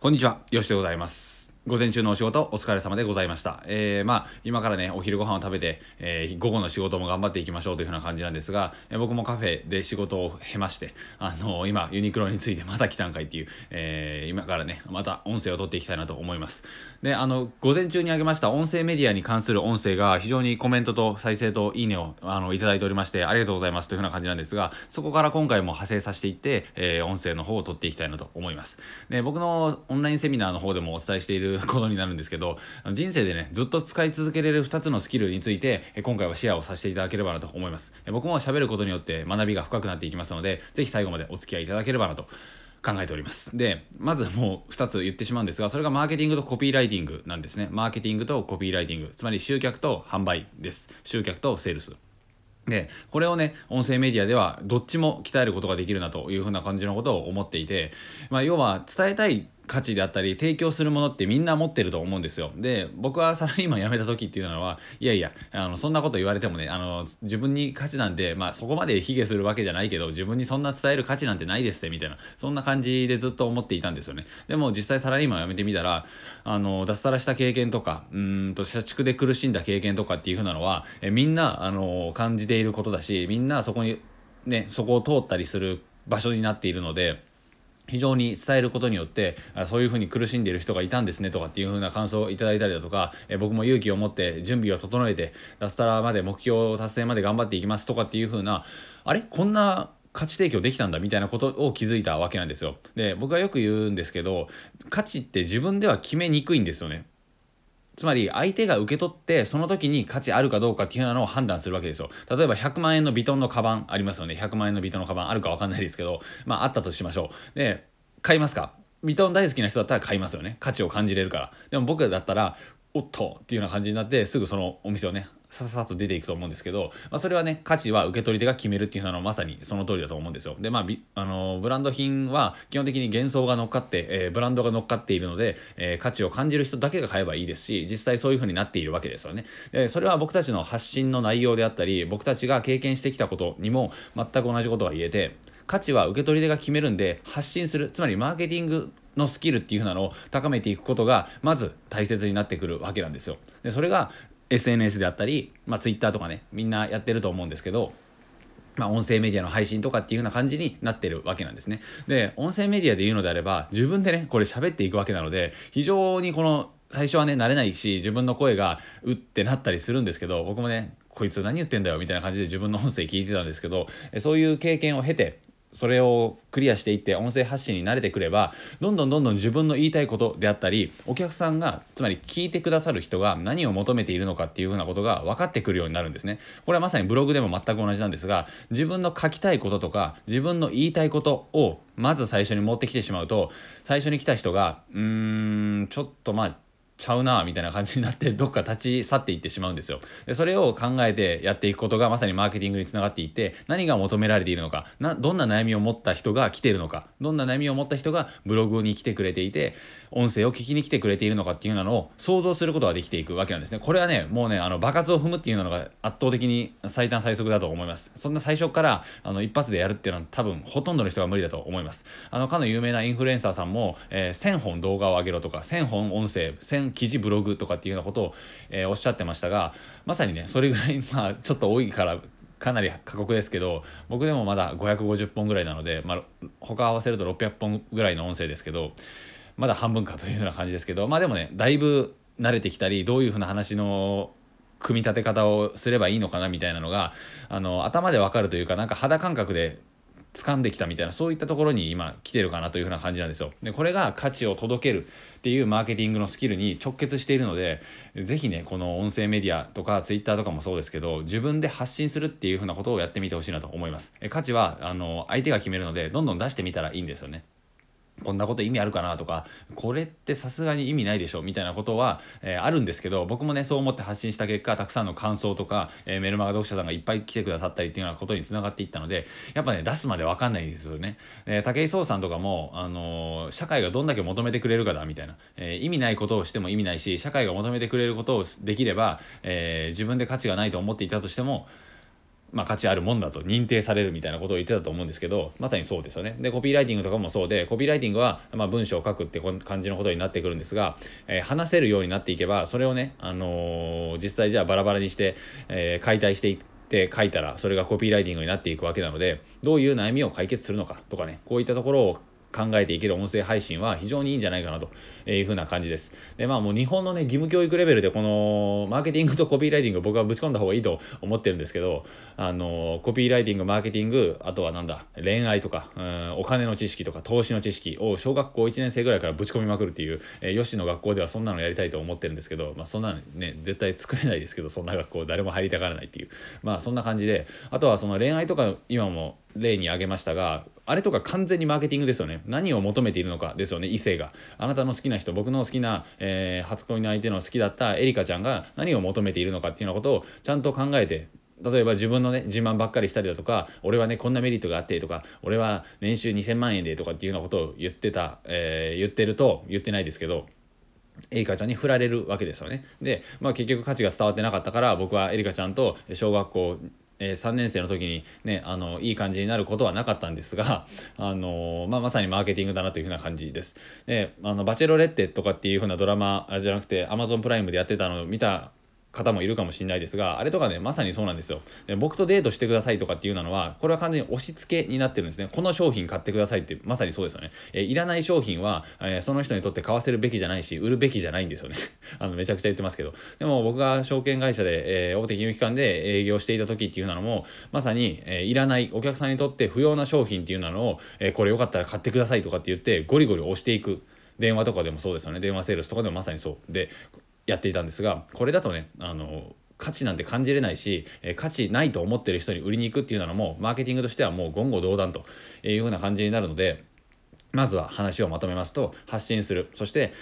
こんにちは、よしでございます。午前中のお仕事お疲れ様でございました。えー、まあ今からねお昼ご飯を食べて、えー午後の仕事も頑張っていきましょうというふうな感じなんですが、えー僕もカフェで仕事を経まして、あの今ユニクロについてまた来たんかいっていう、えー今からねまた音声を取っていきたいなと思います。であの午前中にあげました音声メディアに関する音声が非常にコメントと再生といいねをあのいただいておりましてありがとうございますというふうな感じなんですが、そこから今回も派生させていって、えー音声の方を取っていきたいなと思います。で僕のオンラインセミナーの方でもお伝えしていることになるんですけど人生でねずっと使い続けれる2つのスキルについてえ今回はシェアをさせていただければなと思います。僕も喋ることによって学びが深くなっていきますのでぜひ最後までお付き合いいただければなと考えております。でまずもう2つ言ってしまうんですがそれがマーケティングとコピーライティングなんですね。マーケティングとコピーライティング。つまり集客と販売です。集客とセールス。でこれをね音声メディアではどっちも鍛えることができるなというふうな感じのことを思っていて、まあ、要は伝えたい価値であったり提供するものってみんな持ってると思うんですよ。で僕はサラリーマン辞めた時っていうのはいやいやあのそんなこと言われてもねあの自分に価値なんて、まあ、そこまで卑下するわけじゃないけど自分にそんな伝える価値なんてないですってみたいなそんな感じでずっと思っていたんですよね。でも実際サラリーマン辞めてみたらあの脱サラした経験とかうんと社畜で苦しんだ経験とかっていうふうなのはえみんなあの感じていることだしみんなそこにねそこを通ったりする場所になっているので非常に伝えることによってそういうふうに苦しんでいる人がいたんですねとかっていうふうな感想をいただいたりだとか、え僕も勇気を持って準備を整えて脱サラまで目標達成まで頑張っていきますとかっていうふうなあれ？こんな価値提供できたんだみたいなことを気づいたわけなんですよ。で僕はよく言うんですけど価値って自分では決めにくいんですよね。つまり相手が受け取ってその時に価値あるかどうかっていうのを判断するわけですよ。例えば100万円のヴィトンのカバンありますよね。100万円のヴィトンのカバンあるか分かんないですけどまああったとしましょう。で買いますか？ヴィトン大好きな人だったら買いますよね。価値を感じれるから。でも僕だったらおっとっていうような感じになってすぐそのお店をねさささっと出ていくと思うんですけど、まあ、それはね価値は受け取り手が決めるっていうのはまさにその通りだと思うんですよ。でまああのブランド品は基本的に幻想が乗っかって、えーブランドが乗っかっているので、えー価値を感じる人だけが買えばいいですし実際そういう風になっているわけですよね。でそれは僕たちの発信の内容であったり僕たちが経験してきたことにも全く同じことが言えて価値は受け取り手が決めるんで発信するつまりマーケティングのスキルっていう風なのを高めていくことがまず大切になってくるわけなんですよ。でそれが SNS であったり、まあ、Twitter とかねみんなやってると思うんですけどまあ、音声メディアの配信とかっていう風な感じになってるわけなんですね。で、音声メディアで言うのであれば、自分でね、これ喋っていくわけなので、非常にこの、最初はね、慣れないし、自分の声が、うってなったりするんですけど、僕もね、こいつ何言ってんだよみたいな感じで自分の音声聞いてたんですけど、そういう経験を経て、それをクリアしていって音声発信に慣れてくればどんどんどんどん自分の言いたいことであったりお客さんがつまり聞いてくださる人が何を求めているのかっていうふうなことが分かってくるようになるんですね。これはまさにブログでも全く同じなんですが自分の書きたいこととか自分の言いたいことをまず最初に持ってきてしまうと最初に来た人がうーんちょっとまあちゃうなみたいな感じになってどっか立ち去っていってしまうんですよ。でそれを考えてやっていくことがまさにマーケティングにつながっていて何が求められているのかなどんな悩みを持った人が来ているのかどんな悩みを持った人がブログに来てくれていて音声を聞きに来てくれているのかっていうのを想像することができていくわけなんですね。これはねもうねあの爆発を踏むっていうのが圧倒的に最短最速だと思います。そんな最初からあの一発でやるっていうのは多分ほとんどの人が無理だと思います。あのかの有名なインフルエンサーさんも、えー1000本動画を上げろとか1000本音声1000記事ブログとかっていうようなことを、えーおっしゃってましたがまさにねそれぐらい まあちょっと多いからかなり過酷ですけど僕でもまだ550本ぐらいなので、まあ、他合わせると600本ぐらいの音声ですけどまだ半分かというような感じですけどまあでもねだいぶ慣れてきたりどういうふうな話の組み立て方をすればいいのかなみたいなのがあの頭でわかるというかなんか肌感覚で掴んできたみたいなそういったところに今来てるかなというふうな感じなんですよ。でこれが価値を届けるっていうマーケティングのスキルに直結しているのでぜひねこの音声メディアとかツイッターとかもそうですけど自分で発信するっていうふうなことをやってみてほしいなと思います。え価値はあの相手が決めるのでどんどん出してみたらいいんですよね。こんなこと意味あるかなとかこれってさすがに意味ないでしょみたいなことは、えーあるんですけど僕もねそう思って発信した結果たくさんの感想とか、えーメルマガ読者さんがいっぱい来てくださったりっていうようなことにつながっていったのでやっぱね出すまで分かんないんですよね、えー武井壮さんとかも、あのー社会がどんだけ求めてくれるかだみたいな、えー意味ないことをしても意味ないし社会が求めてくれることをできれば、えー自分で価値がないと思っていたとしてもまあ、価値あるもんだと認定されるみたいなことを言ってたと思うんですけどまさにそうですよね。でコピーライティングとかもそうでコピーライティングは、まあ、文章を書くって感じのことになってくるんですが、えー、話せるようになっていけばそれをね、あのー、実際じゃあバラバラにして、えー、解体していって書いたらそれがコピーライティングになっていくわけなのでどういう悩みを解決するのかとかねこういったところを考えていける音声配信は非常にいいんじゃないかなというふうな感じです。で、まあもう日本のね、義務教育レベルでこのマーケティングとコピーライティング僕はぶち込んだ方がいいと思ってるんですけど、あの、コピーライティング、マーケティング、あとはなんだ、恋愛とか、うん、お金の知識とか投資の知識を小学校1年生ぐらいからぶち込みまくるっていう、えー、よしの学校ではそんなのやりたいと思ってるんですけど、まあそんなのね、絶対作れないですけど、そんな学校誰も入りたがらないっていう、まあそんな感じで、あとはその恋愛とか今も例に挙げましたがあれとか完全にマーケティングですよね何を求めているのかですよね異性があなたの好きな人僕の好きな、えー、初恋の相手の好きだったエリカちゃんが何を求めているのかっていうようなことをちゃんと考えて例えば自分のね自慢ばっかりしたりだとか俺はねこんなメリットがあってとか俺は年収2000万円でとかっていうようなことを言ってた、えー、言ってると言ってないですけどエリカちゃんに振られるわけですよね。で、まあ、結局価値が伝わってなかったから僕はエリカちゃんと小学校えー、3年生の時にねあのいい感じになることはなかったんですが、あのまあ、まさにマーケティングだなというふうな感じです。であのバチェロレッテとかっていうふうなドラマじゃなくてアマゾンプライムでやってたのを見た方もいるかもしれないですがあれとかねまさにそうなんですよ。で僕とデートしてくださいとかっていうのはこれは完全に押し付けになってるんですね。この商品買ってくださいってまさにそうですよね、えいらない商品は、えその人にとって買わせるべきじゃないし売るべきじゃないんですよね。あのめちゃくちゃ言ってますけど。でも僕が証券会社で、え大手金融機関で営業していた時っていうのもまさに、えいらないお客さんにとって不要な商品っていうのを、えこれよかったら買ってくださいとかって言ってゴリゴリ押していく。電話とかでもそうですよね。電話セールスとかでもまさにそう。でやっていたんですがこれだとねあの価値なんて感じれないし、え価値ないと思ってる人に売りに行くっていうのもマーケティングとしてはもう言語道断というふうな感じになるのでまずは話をまとめますと発信する。そして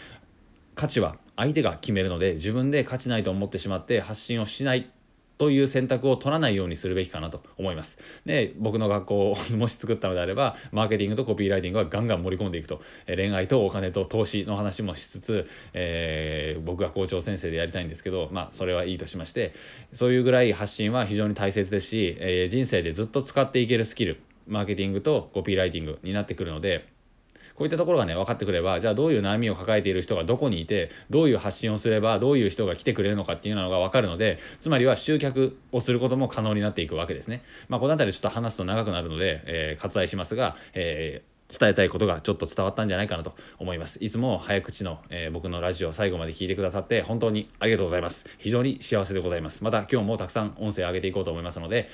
価値は相手が決めるので自分で価値ないと思ってしまって発信をしない。という選択を取らないようにするべきかなと思います。で僕の学校をもし作ったのであればマーケティングとコピーライティングはガンガン盛り込んでいくと、え恋愛とお金と投資の話もしつつ、えー、僕が校長先生でやりたいんですけどまあそれはいいとしましてそういうぐらい発信は非常に大切ですし、えー、人生でずっと使っていけるスキルマーケティングとコピーライティングになってくるのでこういったところがね分かってくればじゃあどういう悩みを抱えている人がどこにいてどういう発信をすればどういう人が来てくれるのかっていうのが分かるのでつまりは集客をすることも可能になっていくわけですね。まあ、この辺りちょっと話すと長くなるので、えー、割愛しますが、えー伝えたいことがちょっと伝わったんじゃないかなと思います。いつも早口の、えー、僕のラジオ最後まで聞いてくださって本当にありがとうございます。非常に幸せでございます。また今日もたくさん音声上げていこうと思いますので、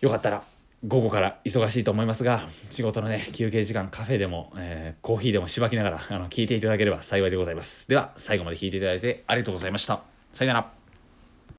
よかったら午後から忙しいと思いますが仕事のね休憩時間カフェでも、えー、コーヒーでもしばきながらあの聞いていただければ幸いでございます。では最後まで聞いていただいてありがとうございました。さよなら。